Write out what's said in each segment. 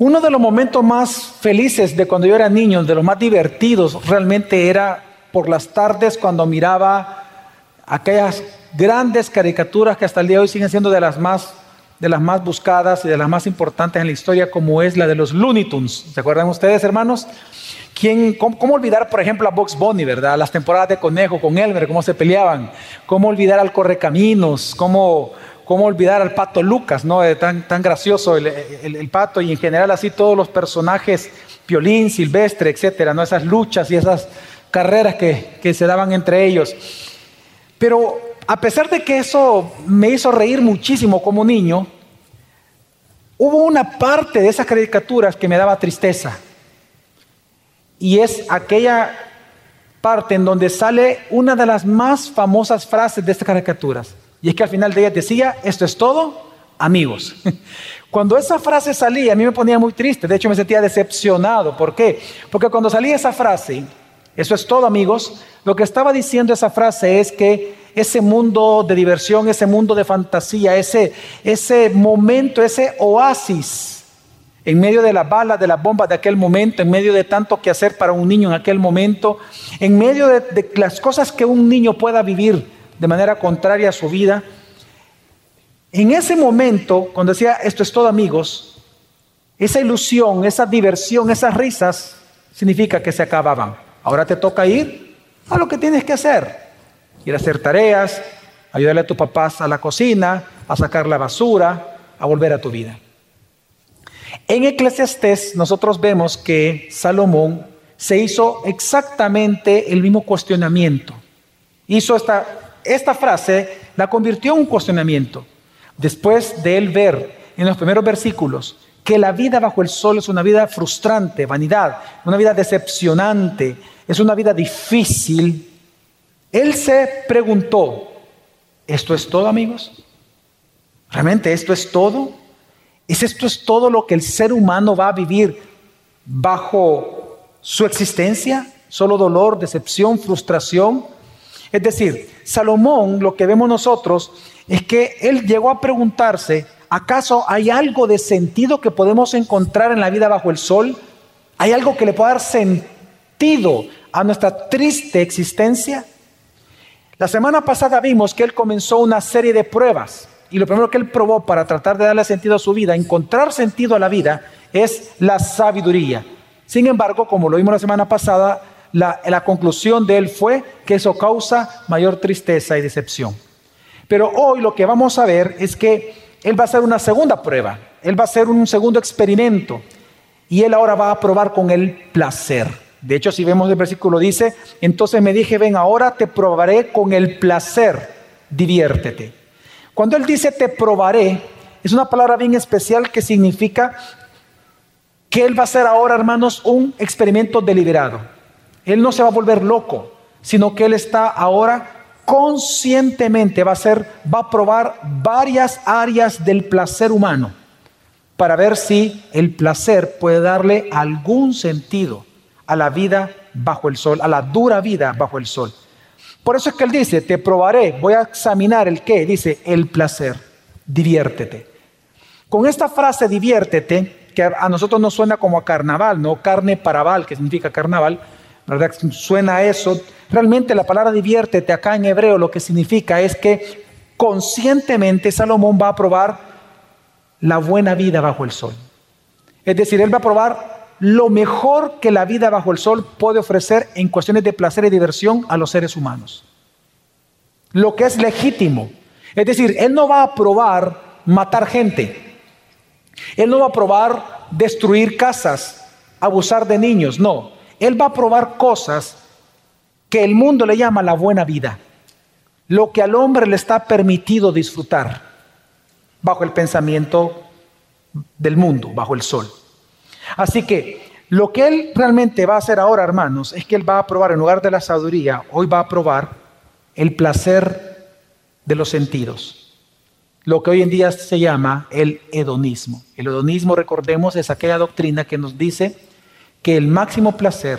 Uno de los momentos más felices de cuando yo era niño, de los más divertidos, realmente era por las tardes cuando miraba aquellas grandes caricaturas que hasta el día de hoy siguen siendo de las más de las más buscadas y de las más importantes en la historia, como es la de los Looney Tunes. ¿Se acuerdan ustedes, hermanos? ¿Quién, cómo, olvidar, por ejemplo, a Box Bunny, verdad? Las temporadas de Conejo con Elmer, cómo se peleaban. ¿Cómo olvidar al Correcaminos? ¿Cómo, cómo olvidar al Pato Lucas, ¿no? Tan, tan gracioso el, Pato y en general así todos los personajes, Violín, Silvestre, etcétera, ¿no? Esas luchas y esas carreras que, que se daban entre ellos. Pero a pesar de que eso me hizo reír muchísimo como niño, hubo una parte de esas caricaturas que me daba tristeza. Y es aquella parte en donde sale una de las más famosas frases de estas caricaturas. Y es que al final de ella decía, esto es todo, amigos. Cuando esa frase salía, a mí me ponía muy triste. De hecho, me sentía decepcionado. ¿Por qué? Porque cuando salía esa frase, eso es todo, amigos, lo que estaba diciendo esa frase es que ese mundo de diversión, ese mundo de fantasía, ese, ese momento, ese oasis en medio de las balas, de las bombas de aquel momento, en medio de tanto que hacer para un niño en aquel momento, en medio de, las cosas que un niño pueda vivir de manera contraria a su vida, en ese momento, cuando decía esto es todo amigos, esa ilusión, esa diversión, esas risas, significa que se acababan. Ahora te toca ir a lo que tienes que hacer ir a hacer tareas, ayudarle a tus papás a la cocina, a sacar la basura, a volver a tu vida. En Eclesiastés nosotros vemos que Salomón se hizo exactamente el mismo cuestionamiento. Hizo esta, esta frase, la convirtió en un cuestionamiento. Después de él ver en los primeros versículos que la vida bajo el sol es una vida frustrante, vanidad, una vida decepcionante, es una vida difícil, él se preguntó, ¿esto es todo amigos? ¿Realmente esto es todo? ¿Es esto es todo lo que el ser humano va a vivir bajo su existencia? ¿Solo dolor, decepción, frustración? Es decir, Salomón, lo que vemos nosotros, es que él llegó a preguntarse, ¿acaso hay algo de sentido que podemos encontrar en la vida bajo el sol? ¿Hay algo que le pueda dar sentido a nuestra triste existencia? La semana pasada vimos que él comenzó una serie de pruebas y lo primero que él probó para tratar de darle sentido a su vida, encontrar sentido a la vida, es la sabiduría. Sin embargo, como lo vimos la semana pasada, la, conclusión de él fue que eso causa mayor tristeza y decepción. Pero hoy lo que vamos a ver es que él va a hacer una segunda prueba, él va a hacer un segundo experimento y él ahora va a probar con el placer. De hecho, si vemos el versículo dice, entonces me dije, ven, ahora te probaré con el placer, diviértete. Cuando él dice te probaré, es una palabra bien especial que significa que él va a hacer ahora, hermanos, un experimento deliberado. Él no se va a volver loco, sino que él está ahora conscientemente, va a ser, va a probar varias áreas del placer humano para ver si el placer puede darle algún sentido a la vida bajo el sol, a la dura vida bajo el sol. Por eso es que él dice, te probaré, voy a examinar el qué, dice, el placer, diviértete. Con esta frase diviértete, que a nosotros nos suena como a carnaval, no carne paraval, que significa carnaval, Suena eso. Realmente la palabra diviértete acá en hebreo lo que significa es que conscientemente Salomón va a probar la buena vida bajo el sol. Es decir, él va a probar lo mejor que la vida bajo el sol puede ofrecer en cuestiones de placer y diversión a los seres humanos. Lo que es legítimo. Es decir, Él no va a probar matar gente. Él no va a probar destruir casas, abusar de niños. No. Él va a probar cosas que el mundo le llama la buena vida. Lo que al hombre le está permitido disfrutar bajo el pensamiento del mundo, bajo el sol. Así que lo que él realmente va a hacer ahora, hermanos, es que él va a probar, en lugar de la sabiduría, hoy va a probar el placer de los sentidos. Lo que hoy en día se llama el hedonismo. El hedonismo, recordemos, es aquella doctrina que nos dice que el máximo placer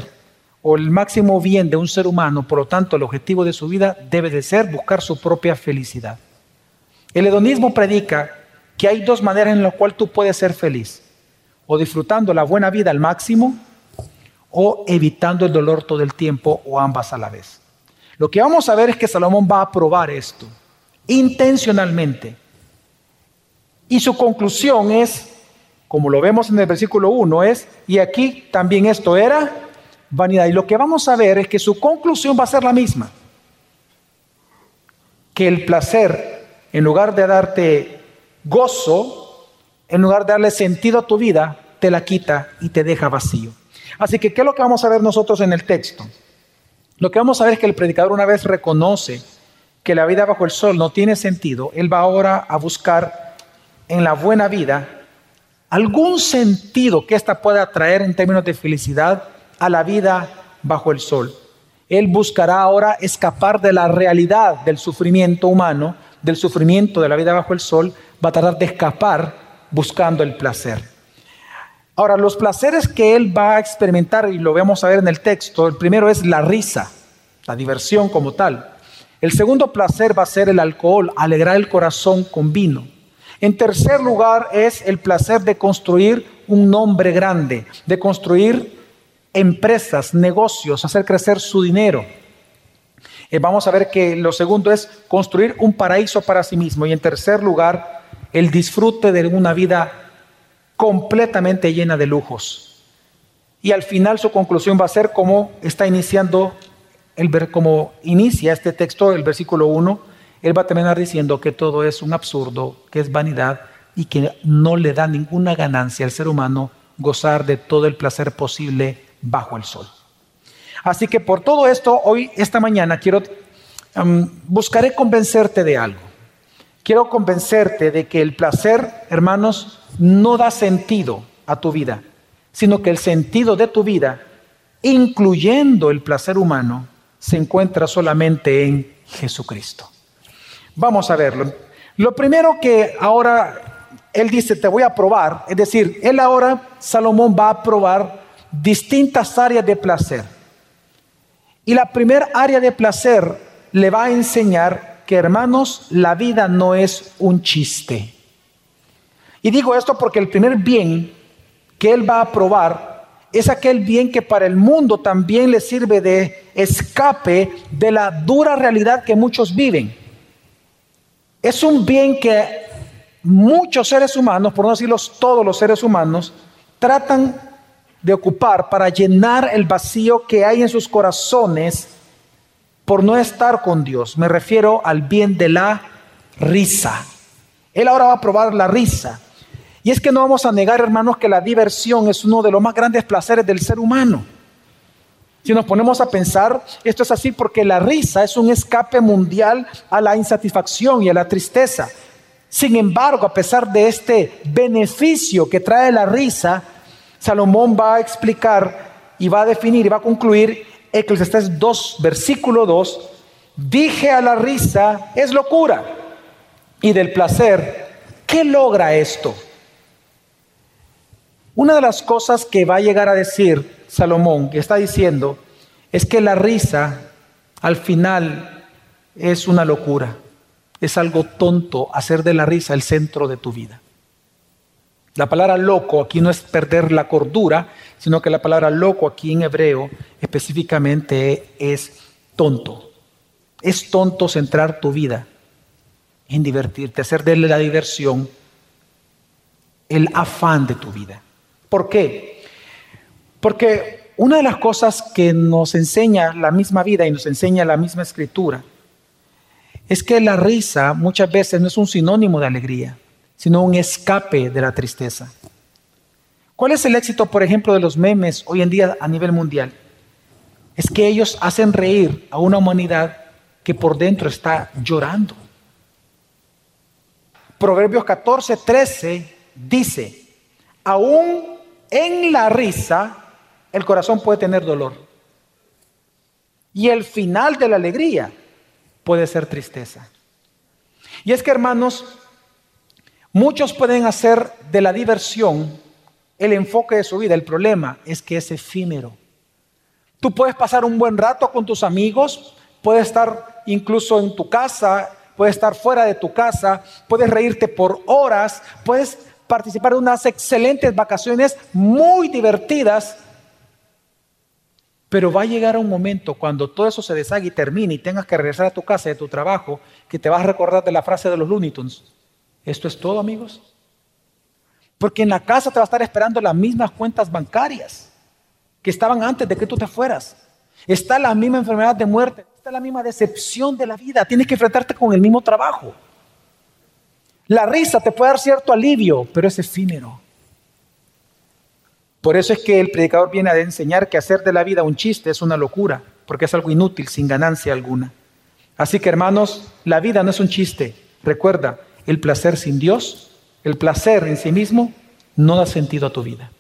o el máximo bien de un ser humano, por lo tanto el objetivo de su vida, debe de ser buscar su propia felicidad. El hedonismo predica que hay dos maneras en las cuales tú puedes ser feliz. o disfrutando la buena vida al máximo, o evitando el dolor todo el tiempo, o ambas a la vez. Lo que vamos a ver es que Salomón va a probar esto intencionalmente. Y su conclusión es, como lo vemos en el versículo 1, es, y aquí también esto era vanidad. Y lo que vamos a ver es que su conclusión va a ser la misma. Que el placer, en lugar de darte gozo, en lugar de darle sentido a tu vida, te la quita y te deja vacío. Así que, ¿qué es lo que vamos a ver nosotros en el texto? Lo que vamos a ver es que el predicador una vez reconoce que la vida bajo el sol no tiene sentido, él va ahora a buscar en la buena vida algún sentido que ésta pueda traer en términos de felicidad a la vida bajo el sol. Él buscará ahora escapar de la realidad del sufrimiento humano, del sufrimiento de la vida bajo el sol, va a tratar de escapar buscando el placer. Ahora, los placeres que él va a experimentar, y lo vamos a ver en el texto, el primero es la risa, la diversión como tal. El segundo placer va a ser el alcohol, alegrar el corazón con vino. En tercer lugar es el placer de construir un nombre grande, de construir empresas, negocios, hacer crecer su dinero. Eh, vamos a ver que lo segundo es construir un paraíso para sí mismo. Y en tercer lugar, el disfrute de una vida completamente llena de lujos. Y al final su conclusión va a ser como está iniciando el cómo inicia este texto, el versículo 1, él va a terminar diciendo que todo es un absurdo, que es vanidad y que no le da ninguna ganancia al ser humano gozar de todo el placer posible bajo el sol. Así que por todo esto, hoy, esta mañana, quiero, buscaré convencerte de algo. Quiero convencerte de que el placer, hermanos, no da sentido a tu vida, sino que el sentido de tu vida, incluyendo el placer humano, se encuentra solamente en Jesucristo. Vamos a verlo. Lo primero que ahora él dice, te voy a probar, es decir, él ahora, Salomón va a probar distintas áreas de placer. Y la primera área de placer le va a enseñar que, hermanos, la vida no es un chiste. Y digo esto porque el primer bien que él va a probar es aquel bien que para el mundo también le sirve de escape de la dura realidad que muchos viven. Es un bien que muchos seres humanos, por no decirlo todos los seres humanos, tratan de ocupar para llenar el vacío que hay en sus corazones por no estar con Dios. Me refiero al bien de la risa. Él ahora va a probar la risa. Y es que no vamos a negar, hermanos, que la diversión es uno de los más grandes placeres del ser humano. Si nos ponemos a pensar, esto es así porque la risa es un escape mundial a la insatisfacción y a la tristeza. Sin embargo, a pesar de este beneficio que trae la risa, Salomón va a explicar y va a definir y va a concluir Eclesiastes 2, versículo 2, dije a la risa, es locura. Y del placer, ¿qué logra esto? Una de las cosas que va a llegar a decir Salomón, que está diciendo, es que la risa al final es una locura. Es algo tonto hacer de la risa el centro de tu vida. La palabra loco aquí no es perder la cordura, sino que la palabra loco aquí en hebreo específicamente es tonto. Es tonto centrar tu vida en divertirte, hacer de la diversión el afán de tu vida. ¿Por qué? Porque una de las cosas que nos enseña la misma vida y nos enseña la misma escritura es que la risa muchas veces no es un sinónimo de alegría, sino un escape de la tristeza. ¿Cuál es el éxito, por ejemplo, de los memes hoy en día a nivel mundial? Es que ellos hacen reír a una humanidad que por dentro está llorando. Proverbios 14, 13 dice, aún en la risa, el corazón puede tener dolor. Y el final de la alegría puede ser tristeza. Y es que, hermanos, muchos pueden hacer de la diversión el enfoque de su vida. El problema es que es efímero. Tú puedes pasar un buen rato con tus amigos, puedes estar incluso en tu casa, puedes estar fuera de tu casa, puedes reírte por horas, puedes participar de unas excelentes vacaciones muy divertidas, pero va a llegar un momento cuando todo eso se deshaga y termine y tengas que regresar a tu casa y tu trabajo, que te vas a recordar de la frase de los Looney Tunes. ¿Esto es todo, amigos? Porque en la casa te va a estar esperando las mismas cuentas bancarias que estaban antes de que tú te fueras. Está la misma enfermedad de muerte, está la misma decepción de la vida. Tienes que enfrentarte con el mismo trabajo. La risa te puede dar cierto alivio, pero es efímero. Por eso es que el predicador viene a enseñar que hacer de la vida un chiste es una locura, porque es algo inútil, sin ganancia alguna. Así que hermanos, la vida no es un chiste. Recuerda, el placer sin Dios el placer en sí mismo no da sentido a tu vida.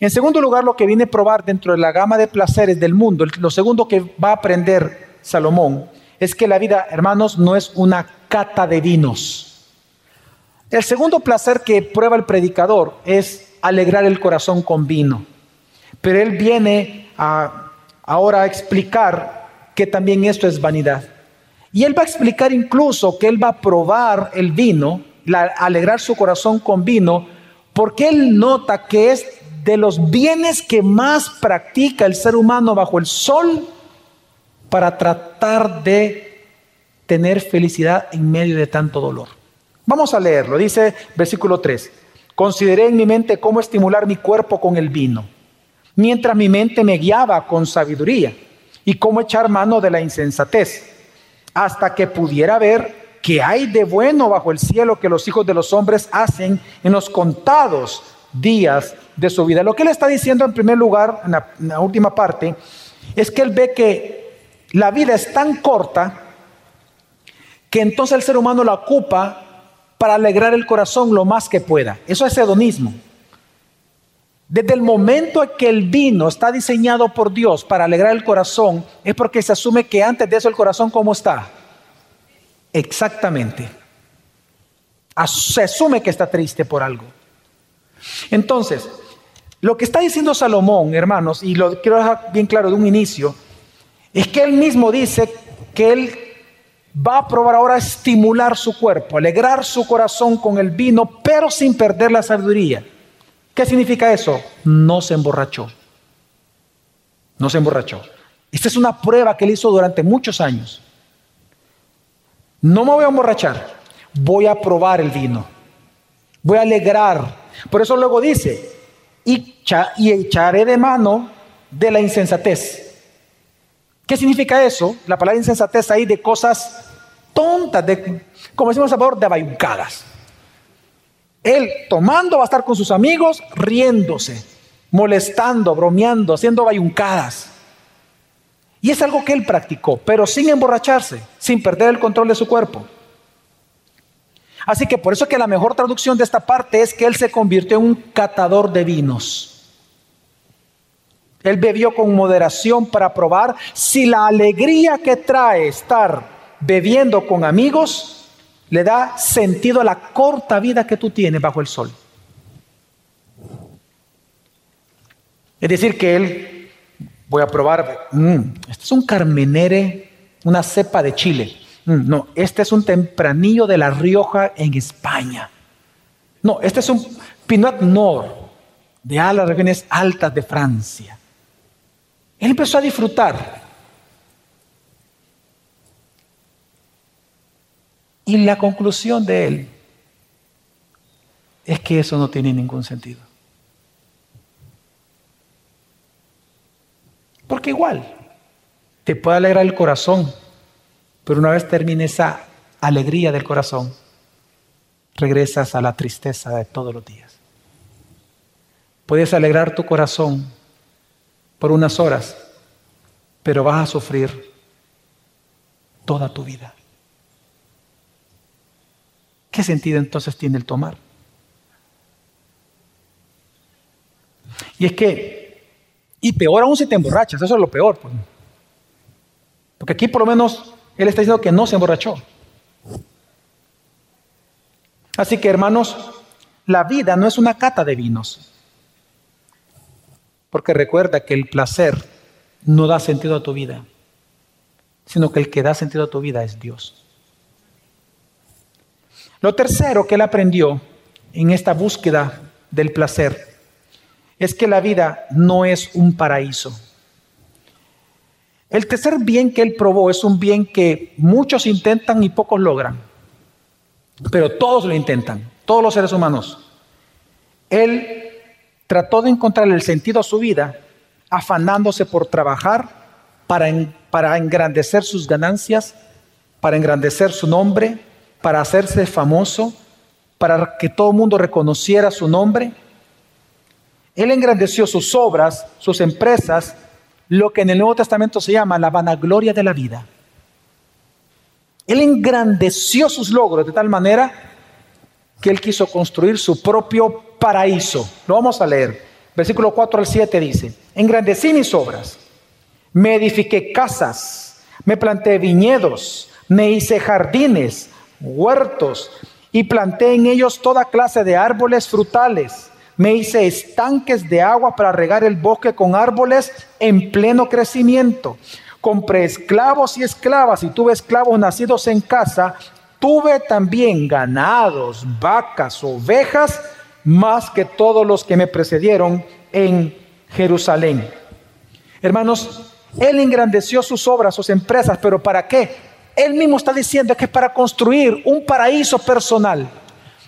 En segundo lugar, lo que viene a probar dentro de la gama de placeres del mundo, lo segundo que va a aprender Salomón, es que la vida, hermanos, no es una cata de vinos. El segundo placer que prueba el predicador es alegrar el corazón con vino. Pero él viene ahora a explicar que también esto es vanidad. Y él va a explicar incluso que él va a probar el vino alegrar su corazón con vino, porque él nota que es de los bienes que más practica el ser humano bajo el sol para tratar de tener felicidad en medio de tanto dolor. Vamos a leerlo, dice versículo 3. Consideré en mi mente cómo estimular mi cuerpo con el vino, mientras mi mente me guiaba con sabiduría y cómo echar mano de la insensatez, hasta que pudiera ver que hay de bueno bajo el cielo que los hijos de los hombres hacen en los contados días de su vida. Lo que él está diciendo en primer lugar, en la, última parte, es que él ve que la vida es tan corta que entonces el ser humano la ocupa para alegrar el corazón lo más que pueda. Eso es hedonismo. Desde el momento en que el vino está diseñado por Dios para alegrar el corazón, es porque se asume que antes de eso el corazón cómo está Exactamente. Se asume que está triste por algo. Entonces, lo que está diciendo Salomón, hermanos, y lo quiero dejar bien claro de un inicio, es que él mismo dice que él va a probar ahora a estimular su cuerpo, alegrar su corazón con el vino, pero sin perder la sabiduría. ¿Qué significa eso? No se emborrachó. No se emborrachó. Esta es una prueba que él hizo durante muchos años. No me voy a emborrachar, voy a probar el vino, voy a alegrar. Por eso luego dice, y, echaré de mano de la insensatez. ¿Qué significa eso? La palabra insensatez ahí de cosas tontas, de, como decimos a favor, de abayuncadas. Él tomando va a estar con sus amigos, riéndose, molestando, bromeando, haciendo bayuncadas. Y es algo que él practicó, pero sin emborracharse, sin perder el control de su cuerpo. Así que por eso que la mejor traducción de esta parte es que él se convirtió en un catador de vinos. Él bebió con moderación para probar si la alegría que trae estar bebiendo con amigos le da sentido a la corta vida que tú tienes bajo el sol. Es decir, que él Voy a probar. Mm, este es un carmenere, una cepa de Chile. Mm, no, este es un tempranillo de La Rioja en España. No, este es un Pinot Noir de las regiones altas de Francia. Él empezó a disfrutar. Y la conclusión de él es que eso no tiene ningún sentido. Porque igual, te puede alegrar el corazón, pero una vez termine esa alegría del corazón, regresas a la tristeza de todos los días. Puedes alegrar tu corazón por unas horas, pero vas a sufrir toda tu vida. ¿Qué sentido entonces tiene el tomar? Y es que y peor aún si te emborrachas, eso es lo peor. Pues. Porque aquí por lo menos él está diciendo que no se emborrachó. Así que hermanos, la vida no es una cata de vinos. Porque recuerda que el placer no da sentido a tu vida, sino que el que da sentido a tu vida es Dios. Lo tercero que él aprendió en esta búsqueda del placer es que la vida no es un paraíso. El tercer bien que él probó es un bien que muchos intentan y pocos logran, pero todos lo intentan, todos los seres humanos. Él trató de encontrar el sentido a su vida afanándose por trabajar para, para engrandecer sus ganancias, para engrandecer su nombre, para hacerse famoso, para que todo el mundo reconociera su nombre. Él engrandeció sus obras, sus empresas, lo que en el Nuevo Testamento se llama la vanagloria de la vida. Él engrandeció sus logros de tal manera que él quiso construir su propio paraíso. Lo vamos a leer. Versículo 4 al 7 dice, engrandecí mis obras, me edifiqué casas, me planté viñedos, me hice jardines, huertos, y planté en ellos toda clase de árboles frutales me hice estanques de agua para regar el bosque con árboles en pleno crecimiento. Compré esclavos y esclavas y tuve esclavos nacidos en casa. Tuve también ganados, vacas, ovejas, más que todos los que me precedieron en Jerusalén. Hermanos, Él engrandeció sus obras, sus empresas, pero ¿para qué? Él mismo está diciendo que es para construir un paraíso personal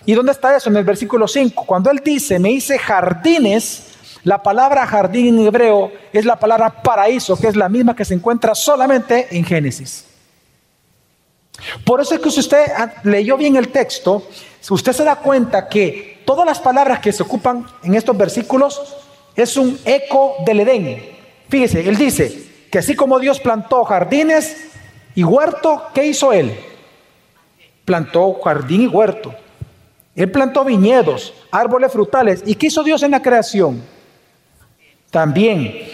¿Y dónde está eso? En el versículo 5. Cuando él dice, me hice jardines, la palabra jardín en hebreo es la palabra paraíso, que es la misma que se encuentra solamente en Génesis. Por eso es que si usted leyó bien el texto, usted se da cuenta que todas las palabras que se ocupan en estos versículos es un eco del Edén. Fíjese, él dice que así como Dios plantó jardines y huerto, ¿qué hizo él? Plantó jardín y huerto. Él plantó viñedos, árboles frutales. ¿Y qué hizo Dios en la creación? También.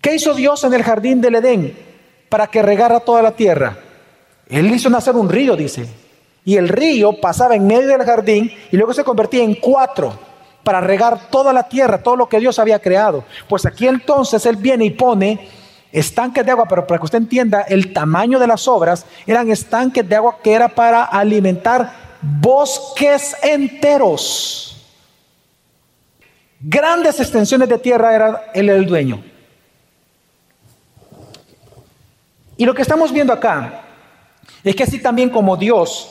¿Qué hizo Dios en el jardín del Edén para que regara toda la tierra? Él hizo nacer un río, dice. Y el río pasaba en medio del jardín y luego se convertía en cuatro para regar toda la tierra, todo lo que Dios había creado. Pues aquí entonces Él viene y pone estanques de agua, pero para que usted entienda el tamaño de las obras, eran estanques de agua que era para alimentar bosques enteros. Grandes extensiones de tierra era él el dueño. Y lo que estamos viendo acá es que así también como Dios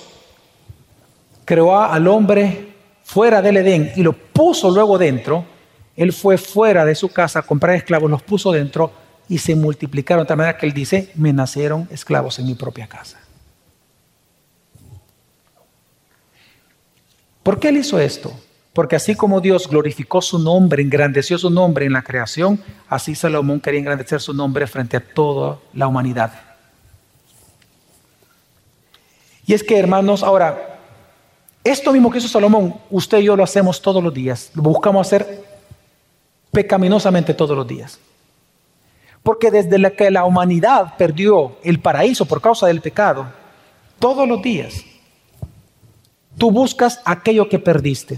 creó al hombre fuera del Edén y lo puso luego dentro, él fue fuera de su casa a comprar esclavos, los puso dentro y se multiplicaron de tal manera que él dice, me nacieron esclavos en mi propia casa. ¿Por qué él hizo esto? Porque así como Dios glorificó su nombre, engrandeció su nombre en la creación, así Salomón quería engrandecer su nombre frente a toda la humanidad. Y es que, hermanos, ahora, esto mismo que hizo Salomón, usted y yo lo hacemos todos los días, lo buscamos hacer pecaminosamente todos los días. Porque desde la que la humanidad perdió el paraíso por causa del pecado, todos los días tú buscas aquello que perdiste.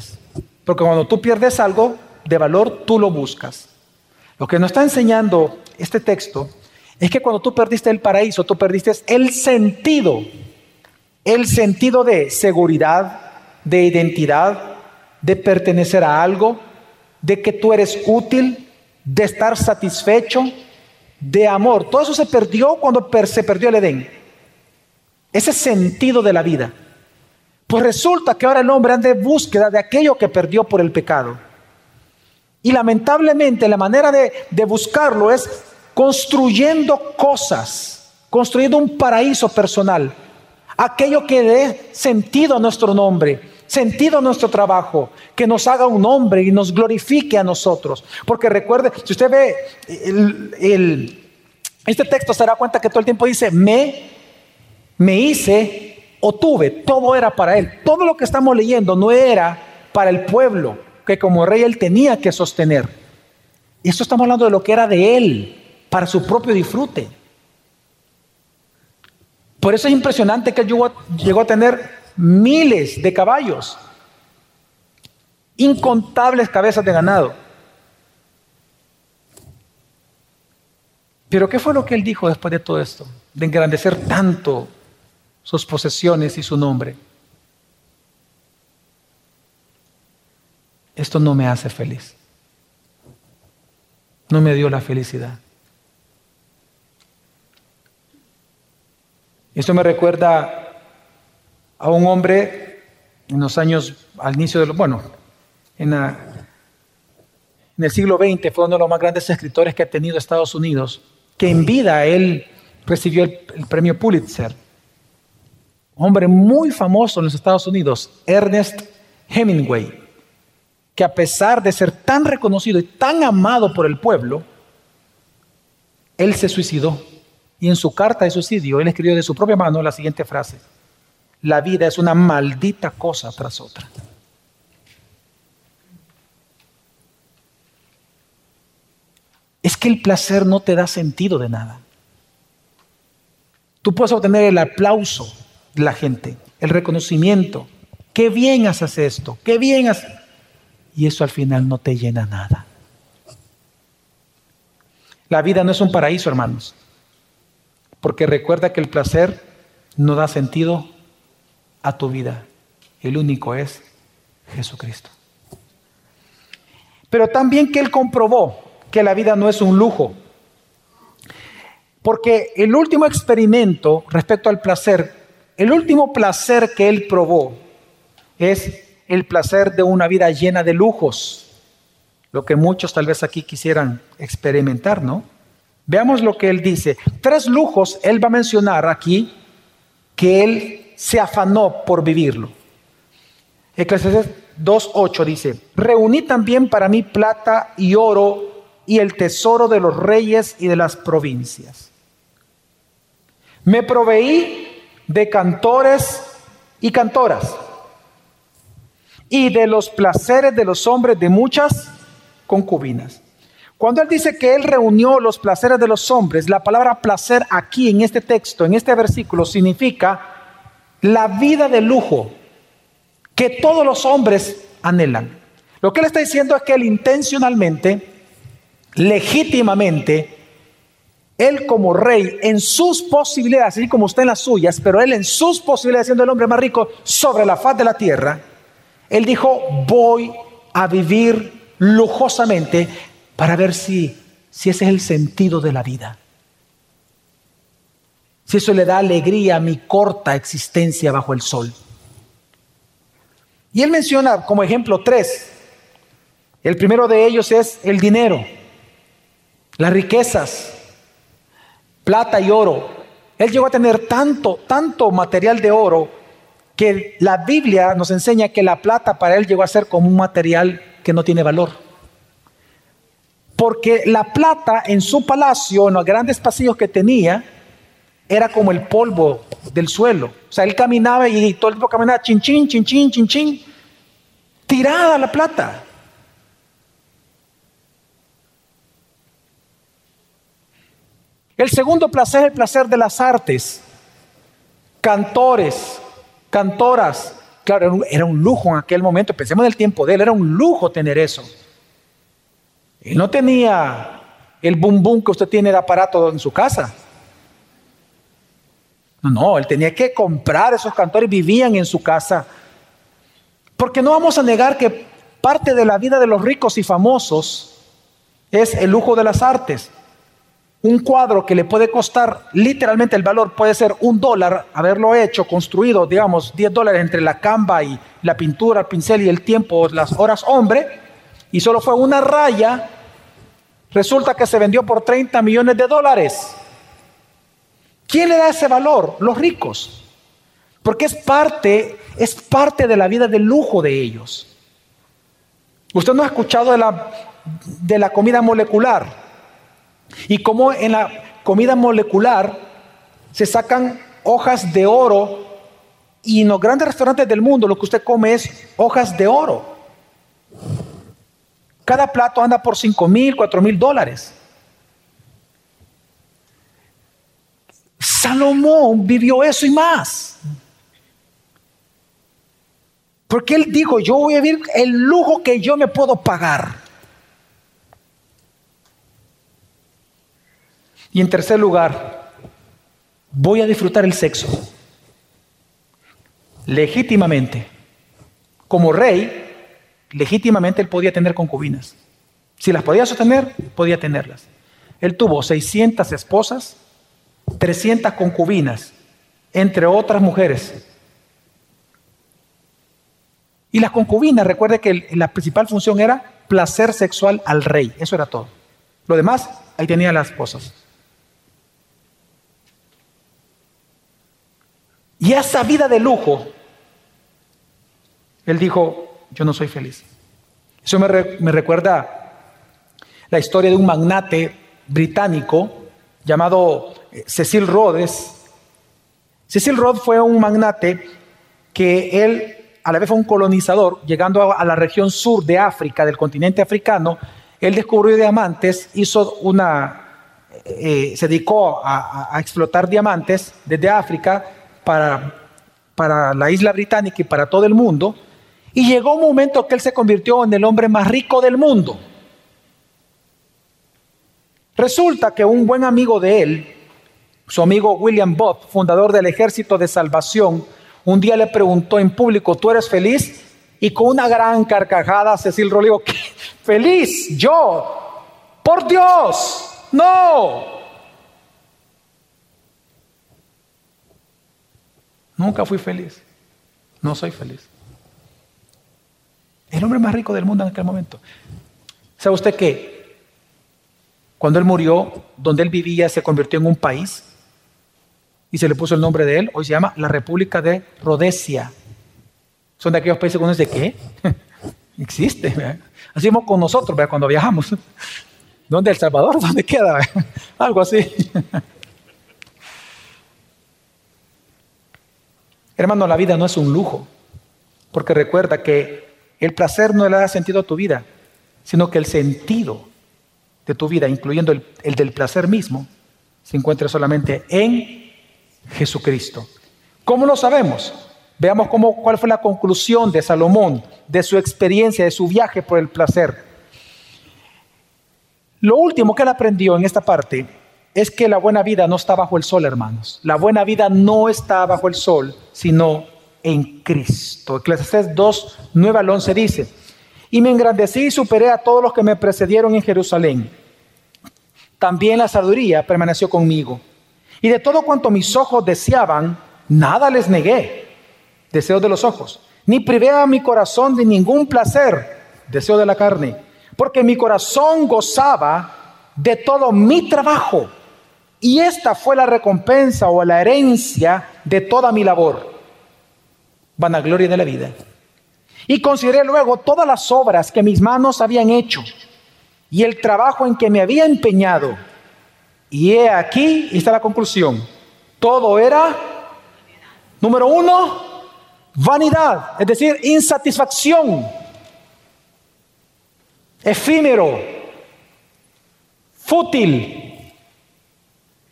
Porque cuando tú pierdes algo de valor, tú lo buscas. Lo que nos está enseñando este texto es que cuando tú perdiste el paraíso, tú perdiste el sentido, el sentido de seguridad, de identidad, de pertenecer a algo, de que tú eres útil, de estar satisfecho, de amor. Todo eso se perdió cuando se perdió el Edén. Ese sentido de la vida. Pues resulta que ahora el hombre anda en búsqueda de aquello que perdió por el pecado. Y lamentablemente la manera de, de buscarlo es construyendo cosas, construyendo un paraíso personal. Aquello que dé sentido a nuestro nombre, sentido nuestro trabajo, que nos haga un nombre y nos glorifique a nosotros. Porque recuerde, si usted ve este texto, se dará cuenta que todo el tiempo dice, me, me hice o tuve, todo era para él. Todo lo que estamos leyendo no era para el pueblo que como rey él tenía que sostener. Y esto estamos hablando de lo que era de él, para su propio disfrute. Por eso es impresionante que él llegó a tener miles de caballos, incontables cabezas de ganado. Pero ¿qué fue lo que él dijo después de todo esto? De engrandecer tanto sus posesiones y su nombre. esto no me hace feliz. No me dio la felicidad. Esto me recuerda a un hombre en los años, al inicio de los, bueno, en, el siglo XX fue uno de los más grandes escritores que ha tenido Estados Unidos, que en vida él recibió el, el premio Pulitzer. Un hombre muy famoso en los Estados Unidos, Ernest Hemingway, que a pesar de ser tan reconocido y tan amado por el pueblo, él se suicidó. Y en su carta de suicidio, él escribió de su propia mano la siguiente frase. La vida es una maldita cosa tras otra. Es que el placer no te da sentido de nada. Tú puedes obtener el aplauso de la gente, el reconocimiento. Qué bien haces esto, qué bien haces. Y eso al final no te llena nada. La vida no es un paraíso, hermanos. Porque recuerda que el placer no da sentido a tu vida. El único es Jesucristo. Pero también que Él comprobó que la vida no es un lujo. Porque el último experimento respecto al placer, el último placer que Él probó es el placer de una vida llena de lujos. Lo que muchos tal vez aquí quisieran experimentar, ¿no? Veamos lo que él dice. Tres lujos él va a mencionar aquí que él se afanó por vivirlo. Eclesiastes 2.8 dice, reuní también para mí plata y oro y el tesoro de los reyes y de las provincias. Me proveí de cantores y cantoras y de los placeres de los hombres de muchas concubinas. Cuando él dice que él reunió los placeres de los hombres, la palabra placer aquí en este texto, en este versículo, significa la vida de lujo que todos los hombres anhelan. Lo que él está diciendo es que él intencionalmente, legítimamente, él como rey, en sus posibilidades, así como usted en las suyas, pero él en sus posibilidades, siendo el hombre más rico sobre la faz de la tierra, él dijo, voy a vivir lujosamente para ver si, si ese es el sentido de la vida. Si eso le da alegría a mi corta existencia bajo el sol. Y él menciona como ejemplo tres. El primero de ellos es el dinero, las riquezas, plata y oro. Él llegó a tener tanto, tanto material de oro que la Biblia nos enseña que la plata para él llegó a ser como un material que no tiene valor. Porque la plata en su palacio, en los grandes pasillos que tenía, era como el polvo del suelo. O sea, él caminaba y todo el tiempo caminaba chin, chin, chin, chin, chin, chin. Tirada la plata. El segundo placer es el placer de las artes. Cantores, cantoras. Claro, era un lujo en aquel momento. Pensemos en el tiempo de él. Era un lujo tener eso. Él no tenía el bum bum que usted tiene de aparato en su casa. No, no, él tenía que comprar esos cantores, vivían en su casa. Porque no vamos a negar que parte de la vida de los ricos y famosos es el lujo de las artes. Un cuadro que le puede costar literalmente el valor puede ser un dólar, haberlo hecho, construido, digamos, 10 dólares entre la camba y la pintura, el pincel y el tiempo, las horas hombre y solo fue una raya, resulta que se vendió por 30 millones de dólares. ¿Quién le da ese valor? Los ricos. Porque es parte, es parte de la vida de lujo de ellos. Usted no ha escuchado de la, de la comida molecular. Y como en la comida molecular se sacan hojas de oro y en los grandes restaurantes del mundo lo que usted come es hojas de oro. Cada plato anda por 5 mil, 4 mil dólares. Salomón vivió eso y más. Porque él dijo, yo voy a vivir el lujo que yo me puedo pagar. Y en tercer lugar, voy a disfrutar el sexo. Legítimamente. Como rey, legítimamente él podía tener concubinas. Si las podía sostener, podía tenerlas. Él tuvo 600 esposas, 300 concubinas, entre otras mujeres. Y las concubinas, recuerde que la principal función era placer sexual al rey, eso era todo. Lo demás, ahí tenía las esposas. Y esa vida de lujo, él dijo, yo no soy feliz. Eso me, me recuerda la historia de un magnate británico llamado Cecil Rhodes. Cecil Rhodes fue un magnate que él a la vez fue un colonizador, llegando a, la región sur de África, del continente africano, él descubrió diamantes, hizo una, eh, se dedicó a, explotar diamantes desde África para, para la isla británica y para todo el mundo, y llegó un momento que él se convirtió en el hombre más rico del mundo. Resulta que un buen amigo de él, su amigo William Bott, fundador del Ejército de Salvación, un día le preguntó en público, ¿tú eres feliz? Y con una gran carcajada, Cecil Rolivo, ¿feliz? Yo, por Dios, no. Nunca fui feliz. No soy feliz. El hombre más rico del mundo en aquel momento. ¿Sabe usted qué? Cuando él murió, donde él vivía se convirtió en un país y se le puso el nombre de él. Hoy se llama la República de Rhodesia. Son de aquellos países que uno dice, ¿qué? Existe. Así como con nosotros cuando viajamos. ¿Dónde? ¿El Salvador? ¿Dónde queda? Algo así. Hermano, la vida no es un lujo, porque recuerda que el placer no le da sentido a tu vida, sino que el sentido de tu vida, incluyendo el, del placer mismo, se encuentra solamente en Jesucristo. ¿Cómo lo sabemos? Veamos cómo, cuál fue la conclusión de Salomón, de su experiencia, de su viaje por el placer. Lo último que él aprendió en esta parte es que la buena vida no está bajo el sol, hermanos. La buena vida no está bajo el sol, sino en Cristo. Eclesiastés 2, 9 al 11 dice, y me engrandecí y superé a todos los que me precedieron en Jerusalén. También la sabiduría permaneció conmigo. Y de todo cuanto mis ojos deseaban, nada les negué. Deseo de los ojos. Ni privé a mi corazón de ningún placer. Deseo de la carne. Porque mi corazón gozaba de todo mi trabajo. Y esta fue la recompensa o la herencia de toda mi labor. Vanagloria de la vida. Y consideré luego todas las obras que mis manos habían hecho y el trabajo en que me había empeñado. Y he aquí, y está la conclusión, todo era, número uno, vanidad, es decir, insatisfacción, efímero, fútil.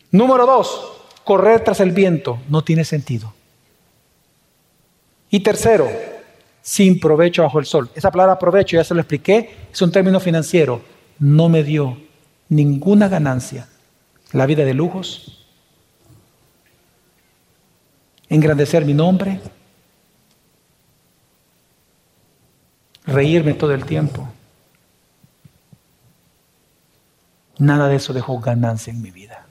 Número dos, correr tras el viento no tiene sentido. Y tercero, sin provecho bajo el sol. Esa palabra provecho, ya se lo expliqué, es un término financiero. No me dio ninguna ganancia. La vida de lujos, engrandecer mi nombre, reírme todo el tiempo. Nada de eso dejó ganancia en mi vida.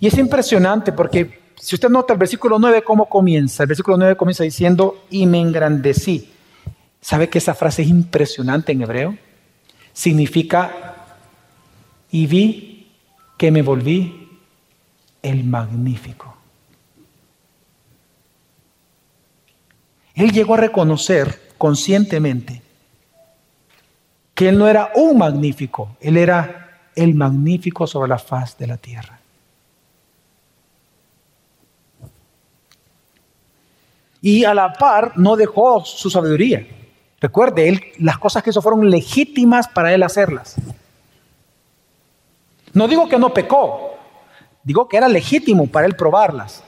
Y es impresionante porque si usted nota el versículo 9, ¿cómo comienza? El versículo 9 comienza diciendo, y me engrandecí. ¿Sabe que esa frase es impresionante en hebreo? Significa, y vi que me volví el magnífico. Él llegó a reconocer conscientemente que él no era un magnífico, él era el magnífico sobre la faz de la tierra. y a la par no dejó su sabiduría. Recuerde, él, las cosas que hizo fueron legítimas para él hacerlas. No digo que no pecó, digo que era legítimo para él probarlas.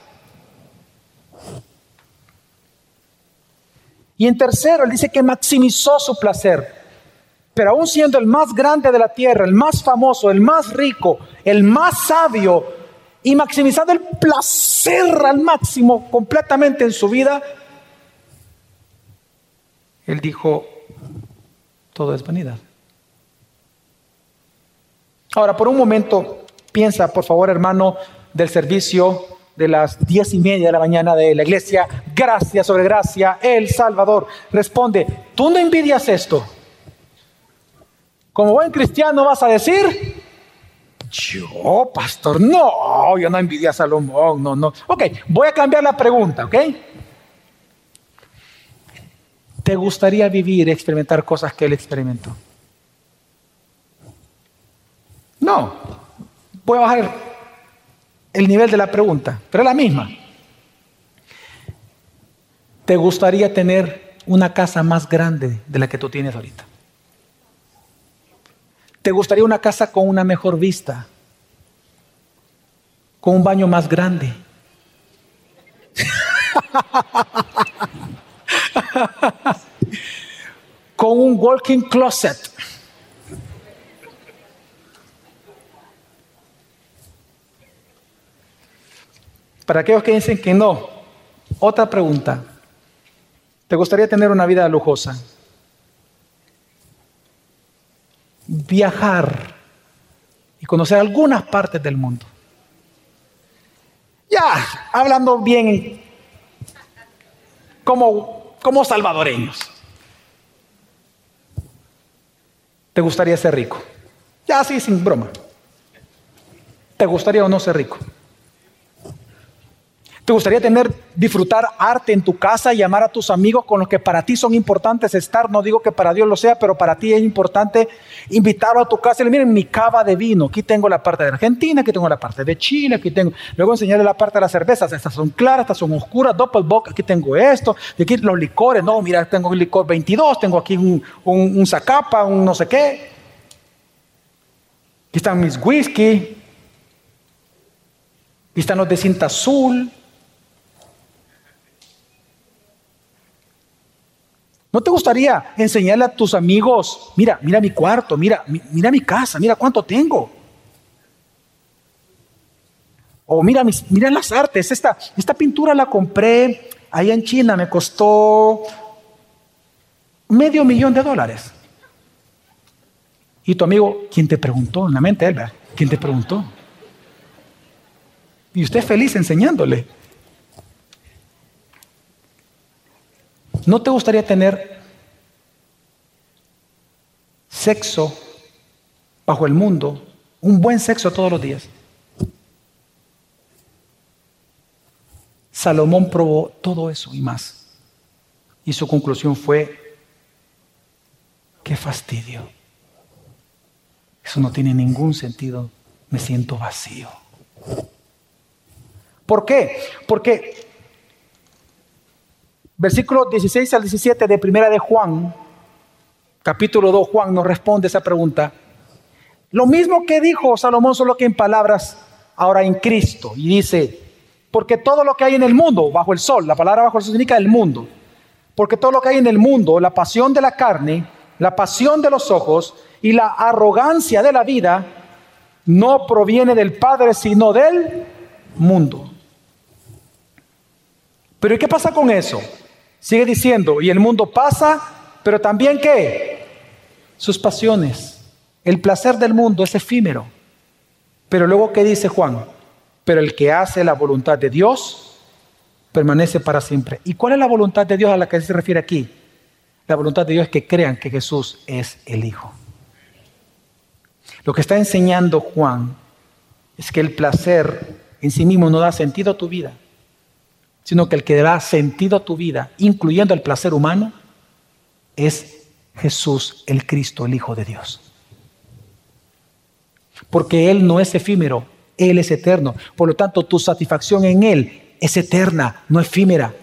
Y en tercero, él dice que maximizó su placer. Pero aún siendo el más grande de la tierra, el más famoso, el más rico, el más sabio, y maximizando el placer al máximo completamente en su vida, Él dijo, todo es vanidad. Ahora, por un momento, piensa, por favor, hermano, del servicio de las diez y media de la mañana de la iglesia, gracia sobre gracia, el Salvador. Responde, ¿tú no envidias esto? Como buen cristiano vas a decir, yo, pastor, no, yo no envidia a Salomón, no, no. Ok, voy a cambiar la pregunta, ¿ok? ¿Te gustaría vivir y experimentar cosas que él experimentó? No, voy bajar el nivel de la pregunta, pero es la misma. ¿Te gustaría tener una casa más grande de la que tú tienes ahorita? ¿Te gustaría una casa con una mejor vista? ¿Con un baño más grande? ¿Con un walking closet? Para aquellos que dicen que no, otra pregunta. ¿Te gustaría tener una vida lujosa? viajar y conocer algunas partes del mundo. Ya, hablando bien como, como salvadoreños. ¿Te gustaría ser rico? Ya, sí, sin broma. ¿Te gustaría o no ser rico? ¿Te gustaría tener, disfrutar arte en tu casa y amar a tus amigos con los que para ti son importantes estar? No digo que para Dios lo sea, pero para ti es importante invitarlo a tu casa y decirle, miren mi cava de vino. Aquí tengo la parte de Argentina, aquí tengo la parte de Chile, aquí tengo. Luego enseñarle la parte de las cervezas. Estas son claras, estas son oscuras, doppelbock, aquí tengo esto. Y aquí los licores, no, mira, tengo un licor 22, tengo aquí un, un, un zacapa, un no sé qué. Aquí están mis whisky. Aquí están los de cinta azul. ¿No te gustaría enseñarle a tus amigos, mira, mira mi cuarto, mira, mira mi casa, mira cuánto tengo? O mira, mira las artes, esta, esta pintura la compré allá en China, me costó medio millón de dólares. Y tu amigo, ¿quién te preguntó? En la mente él, ¿quién te preguntó? Y usted feliz enseñándole. ¿No te gustaría tener sexo bajo el mundo, un buen sexo todos los días? Salomón probó todo eso y más. Y su conclusión fue, qué fastidio. Eso no tiene ningún sentido. Me siento vacío. ¿Por qué? Porque Versículos 16 al 17 de Primera de Juan, capítulo 2, Juan nos responde esa pregunta. Lo mismo que dijo Salomón, solo que en palabras ahora en Cristo. Y dice, porque todo lo que hay en el mundo, bajo el sol, la palabra bajo el sol significa el mundo, porque todo lo que hay en el mundo, la pasión de la carne, la pasión de los ojos y la arrogancia de la vida, no proviene del Padre, sino del mundo. Pero ¿y qué pasa con eso? Sigue diciendo, y el mundo pasa, pero también qué? Sus pasiones. El placer del mundo es efímero. Pero luego, ¿qué dice Juan? Pero el que hace la voluntad de Dios permanece para siempre. ¿Y cuál es la voluntad de Dios a la que se refiere aquí? La voluntad de Dios es que crean que Jesús es el Hijo. Lo que está enseñando Juan es que el placer en sí mismo no da sentido a tu vida sino que el que da sentido a tu vida, incluyendo el placer humano, es Jesús el Cristo, el Hijo de Dios. Porque Él no es efímero, Él es eterno. Por lo tanto, tu satisfacción en Él es eterna, no efímera.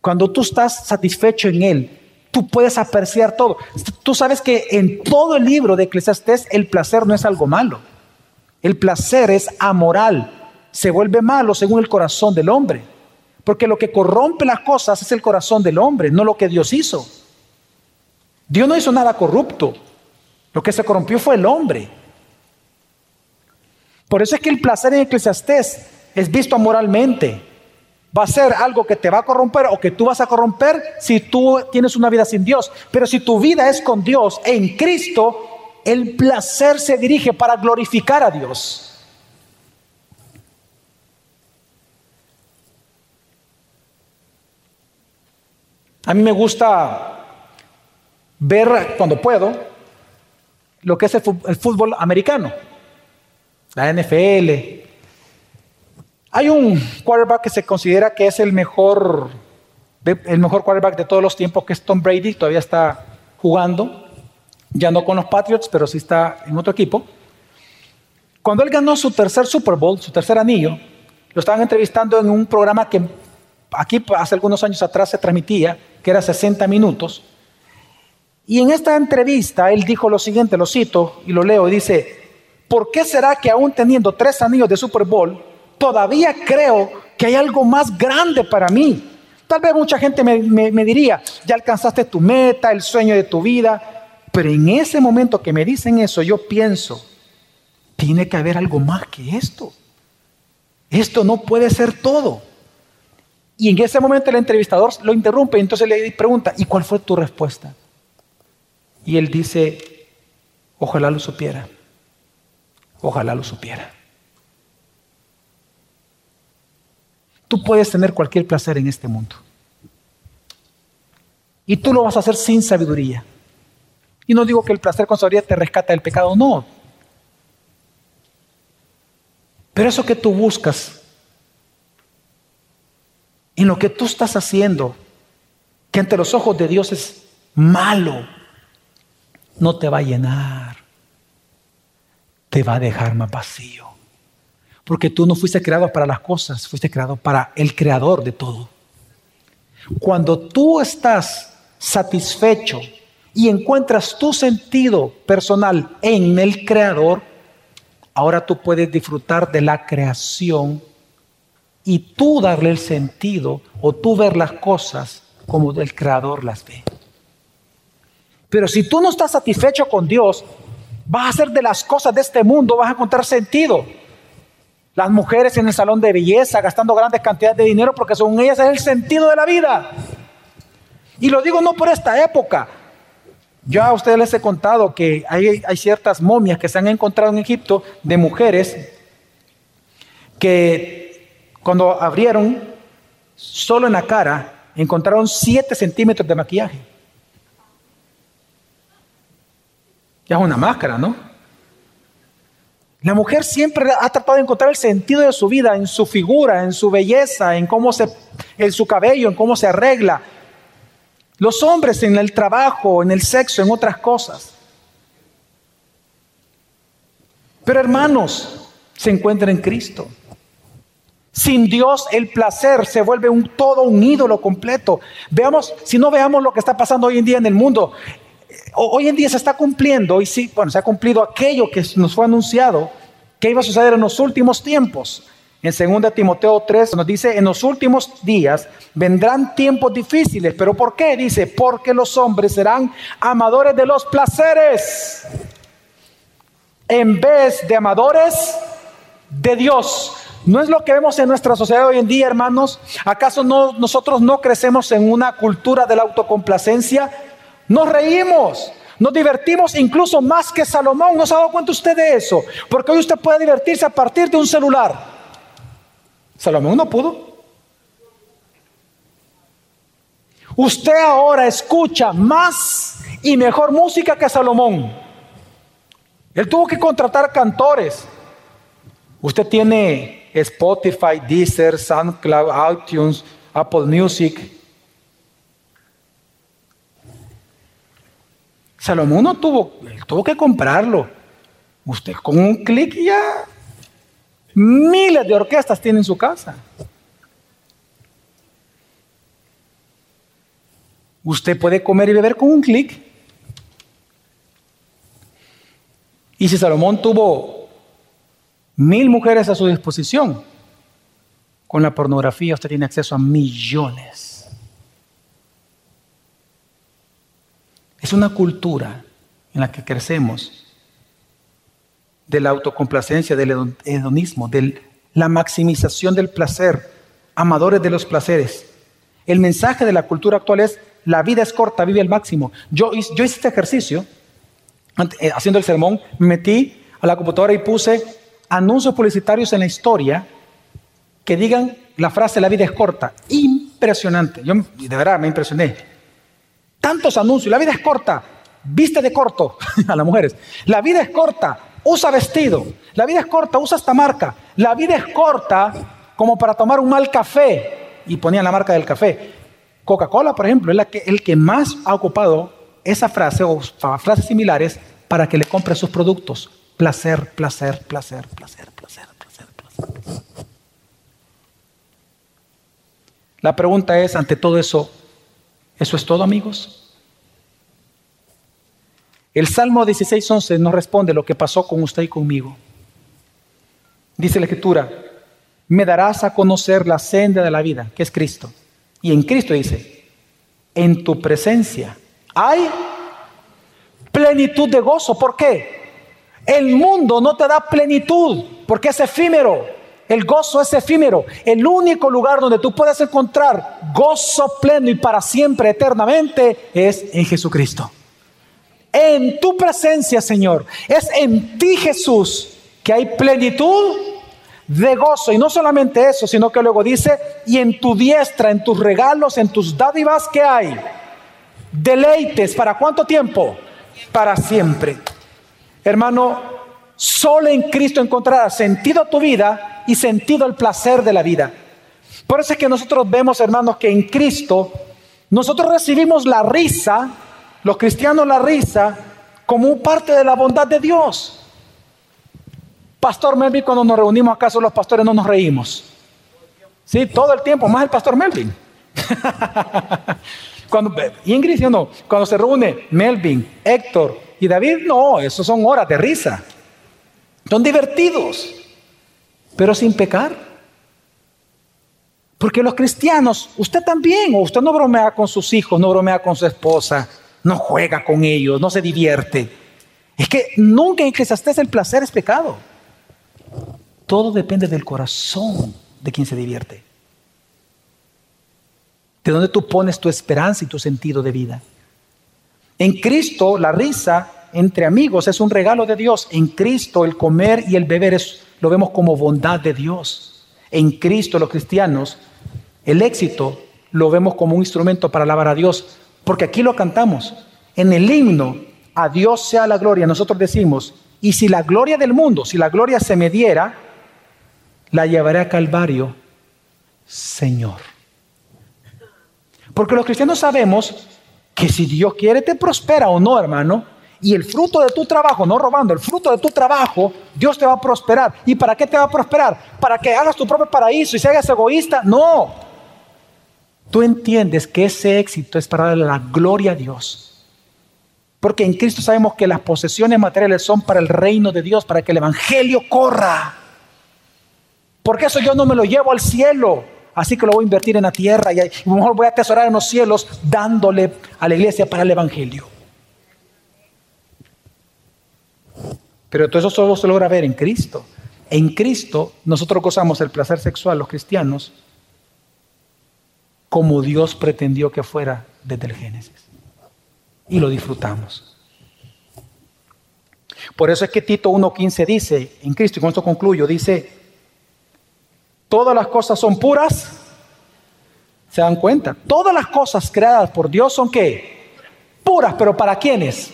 Cuando tú estás satisfecho en Él, tú puedes apreciar todo. Tú sabes que en todo el libro de Eclesiastés el placer no es algo malo. El placer es amoral, se vuelve malo según el corazón del hombre. Porque lo que corrompe las cosas es el corazón del hombre, no lo que Dios hizo. Dios no hizo nada corrupto. Lo que se corrompió fue el hombre. Por eso es que el placer en Eclesiastés es visto amoralmente. va a ser algo que te va a corromper o que tú vas a corromper si tú tienes una vida sin Dios. Pero si tu vida es con Dios en Cristo, el placer se dirige para glorificar a Dios. A mí me gusta ver cuando puedo lo que es el fútbol americano, la NFL, hay un quarterback que se considera que es el mejor, el mejor quarterback de todos los tiempos, que es Tom Brady, todavía está jugando, ya no con los Patriots, pero sí está en otro equipo. Cuando él ganó su tercer Super Bowl, su tercer anillo, lo estaban entrevistando en un programa que aquí hace algunos años atrás se transmitía, que era 60 minutos. Y en esta entrevista él dijo lo siguiente, lo cito y lo leo, y dice, ¿por qué será que aún teniendo tres anillos de Super Bowl, todavía creo que hay algo más grande para mí. Tal vez mucha gente me, diría, ya alcanzaste tu meta, el sueño de tu vida, pero en ese momento que me dicen eso, yo pienso, tiene que haber algo más que esto. Esto no puede ser todo. Y en ese momento el entrevistador lo interrumpe entonces le pregunta, ¿y cuál fue tu respuesta? Y él dice, ojalá lo supiera, ojalá lo supiera. Tú puedes tener cualquier placer en este mundo. Y tú lo vas a hacer sin sabiduría. Y no digo que el placer con sabiduría te rescata del pecado, no. Pero eso que tú buscas, en lo que tú estás haciendo, que ante los ojos de Dios es malo, no te va a llenar, te va a dejar más vacío. Porque tú no fuiste creado para las cosas, fuiste creado para el creador de todo. Cuando tú estás satisfecho y encuentras tu sentido personal en el creador, ahora tú puedes disfrutar de la creación y tú darle el sentido o tú ver las cosas como el creador las ve. Pero si tú no estás satisfecho con Dios, vas a hacer de las cosas de este mundo, vas a encontrar sentido las mujeres en el salón de belleza gastando grandes cantidades de dinero porque según ellas es el sentido de la vida. Y lo digo no por esta época. Yo a ustedes les he contado que hay, hay ciertas momias que se han encontrado en Egipto de mujeres que cuando abrieron solo en la cara encontraron 7 centímetros de maquillaje. Ya es una máscara, ¿no? La mujer siempre ha tratado de encontrar el sentido de su vida en su figura, en su belleza, en cómo se, en su cabello, en cómo se arregla. Los hombres en el trabajo, en el sexo, en otras cosas. Pero hermanos, se encuentra en Cristo. Sin Dios el placer se vuelve todo un ídolo completo. Veamos, si no veamos lo que está pasando hoy en día en el mundo, hoy en día se está cumpliendo, y sí, bueno, se ha cumplido aquello que nos fue anunciado, que iba a suceder en los últimos tiempos. En 2 Timoteo 3 nos dice, en los últimos días vendrán tiempos difíciles, pero ¿por qué? Dice, porque los hombres serán amadores de los placeres en vez de amadores de Dios. ¿No es lo que vemos en nuestra sociedad hoy en día, hermanos? ¿Acaso no, nosotros no crecemos en una cultura de la autocomplacencia? Nos reímos, nos divertimos incluso más que Salomón. ¿No se ha dado cuenta usted de eso? Porque hoy usted puede divertirse a partir de un celular. Salomón no pudo. Usted ahora escucha más y mejor música que Salomón. Él tuvo que contratar cantores. Usted tiene Spotify, Deezer, SoundCloud, iTunes, Apple Music. Salomón no tuvo, tuvo que comprarlo. Usted con un clic ya miles de orquestas tiene en su casa. Usted puede comer y beber con un clic. Y si Salomón tuvo mil mujeres a su disposición, con la pornografía usted tiene acceso a millones. Es una cultura en la que crecemos de la autocomplacencia, del hedonismo, de la maximización del placer amadores de los placeres. El mensaje de la cultura actual es, la vida es corta, vive al máximo. Yo, yo hice este ejercicio, eh, haciendo el sermón, me metí a la computadora y puse anuncios publicitarios en la historia que digan la frase la vida es corta. Impresionante. Yo de verdad me impresioné. Tantos anuncios, la vida es corta, viste de corto a las mujeres. La vida es corta, usa vestido. La vida es corta, usa esta marca. La vida es corta como para tomar un mal café. Y ponían la marca del café. Coca-Cola, por ejemplo, es la que, el que más ha ocupado esa frase o frases similares para que le compre sus productos. Placer, placer, placer, placer, placer, placer, placer. La pregunta es, ante todo eso, ¿eso es todo, amigos? El Salmo 16.11 nos responde lo que pasó con usted y conmigo. Dice la Escritura, me darás a conocer la senda de la vida, que es Cristo. Y en Cristo dice, en tu presencia hay plenitud de gozo. ¿Por qué? El mundo no te da plenitud porque es efímero. El gozo es efímero. El único lugar donde tú puedes encontrar gozo pleno y para siempre, eternamente, es en Jesucristo. En tu presencia, Señor. Es en ti, Jesús, que hay plenitud de gozo. Y no solamente eso, sino que luego dice, y en tu diestra, en tus regalos, en tus dádivas, que hay? Deleites. ¿Para cuánto tiempo? Para siempre. Hermano, solo en Cristo encontrarás sentido a tu vida y sentido al placer de la vida. Por eso es que nosotros vemos, hermanos, que en Cristo nosotros recibimos la risa, los cristianos la risa, como parte de la bondad de Dios. Pastor Melvin, cuando nos reunimos acaso los pastores no nos reímos. Sí, todo el tiempo, más el pastor Melvin. cuando, Ingrid, no, cuando se reúne Melvin, Héctor, y David no, eso son horas de risa. Son divertidos, pero sin pecar. Porque los cristianos, usted también, o usted no bromea con sus hijos, no bromea con su esposa, no juega con ellos, no se divierte. Es que nunca en estés el placer es pecado. Todo depende del corazón de quien se divierte. De dónde tú pones tu esperanza y tu sentido de vida. En Cristo la risa entre amigos es un regalo de Dios. En Cristo el comer y el beber es, lo vemos como bondad de Dios. En Cristo los cristianos el éxito lo vemos como un instrumento para alabar a Dios. Porque aquí lo cantamos. En el himno, a Dios sea la gloria, nosotros decimos, y si la gloria del mundo, si la gloria se me diera, la llevaré a Calvario, Señor. Porque los cristianos sabemos que si Dios quiere te prospera o no, hermano. Y el fruto de tu trabajo, no robando, el fruto de tu trabajo, Dios te va a prosperar. ¿Y para qué te va a prosperar? ¿Para que hagas tu propio paraíso y seas egoísta? No. Tú entiendes que ese éxito es para darle la gloria a Dios. Porque en Cristo sabemos que las posesiones materiales son para el reino de Dios, para que el Evangelio corra. Porque eso yo no me lo llevo al cielo. Así que lo voy a invertir en la tierra y a lo mejor voy a atesorar en los cielos dándole a la iglesia para el Evangelio. Pero todo eso solo se logra ver en Cristo. En Cristo nosotros gozamos el placer sexual, los cristianos, como Dios pretendió que fuera desde el Génesis. Y lo disfrutamos. Por eso es que Tito 1.15 dice, en Cristo, y con esto concluyo, dice, todas las cosas son puras. ¿Se dan cuenta? Todas las cosas creadas por Dios son qué? Puras, pero ¿para quiénes?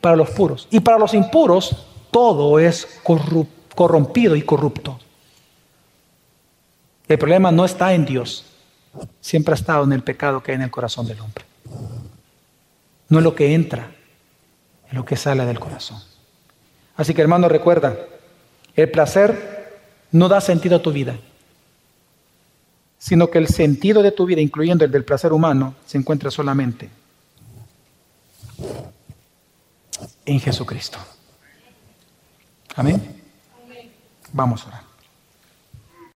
Para los puros. Y para los impuros, todo es corrompido y corrupto. El problema no está en Dios, siempre ha estado en el pecado que hay en el corazón del hombre. No es lo que entra, es lo que sale del corazón. Así que hermano, recuerda, el placer no da sentido a tu vida, sino que el sentido de tu vida, incluyendo el del placer humano, se encuentra solamente en Jesucristo. Amén. Vamos a orar.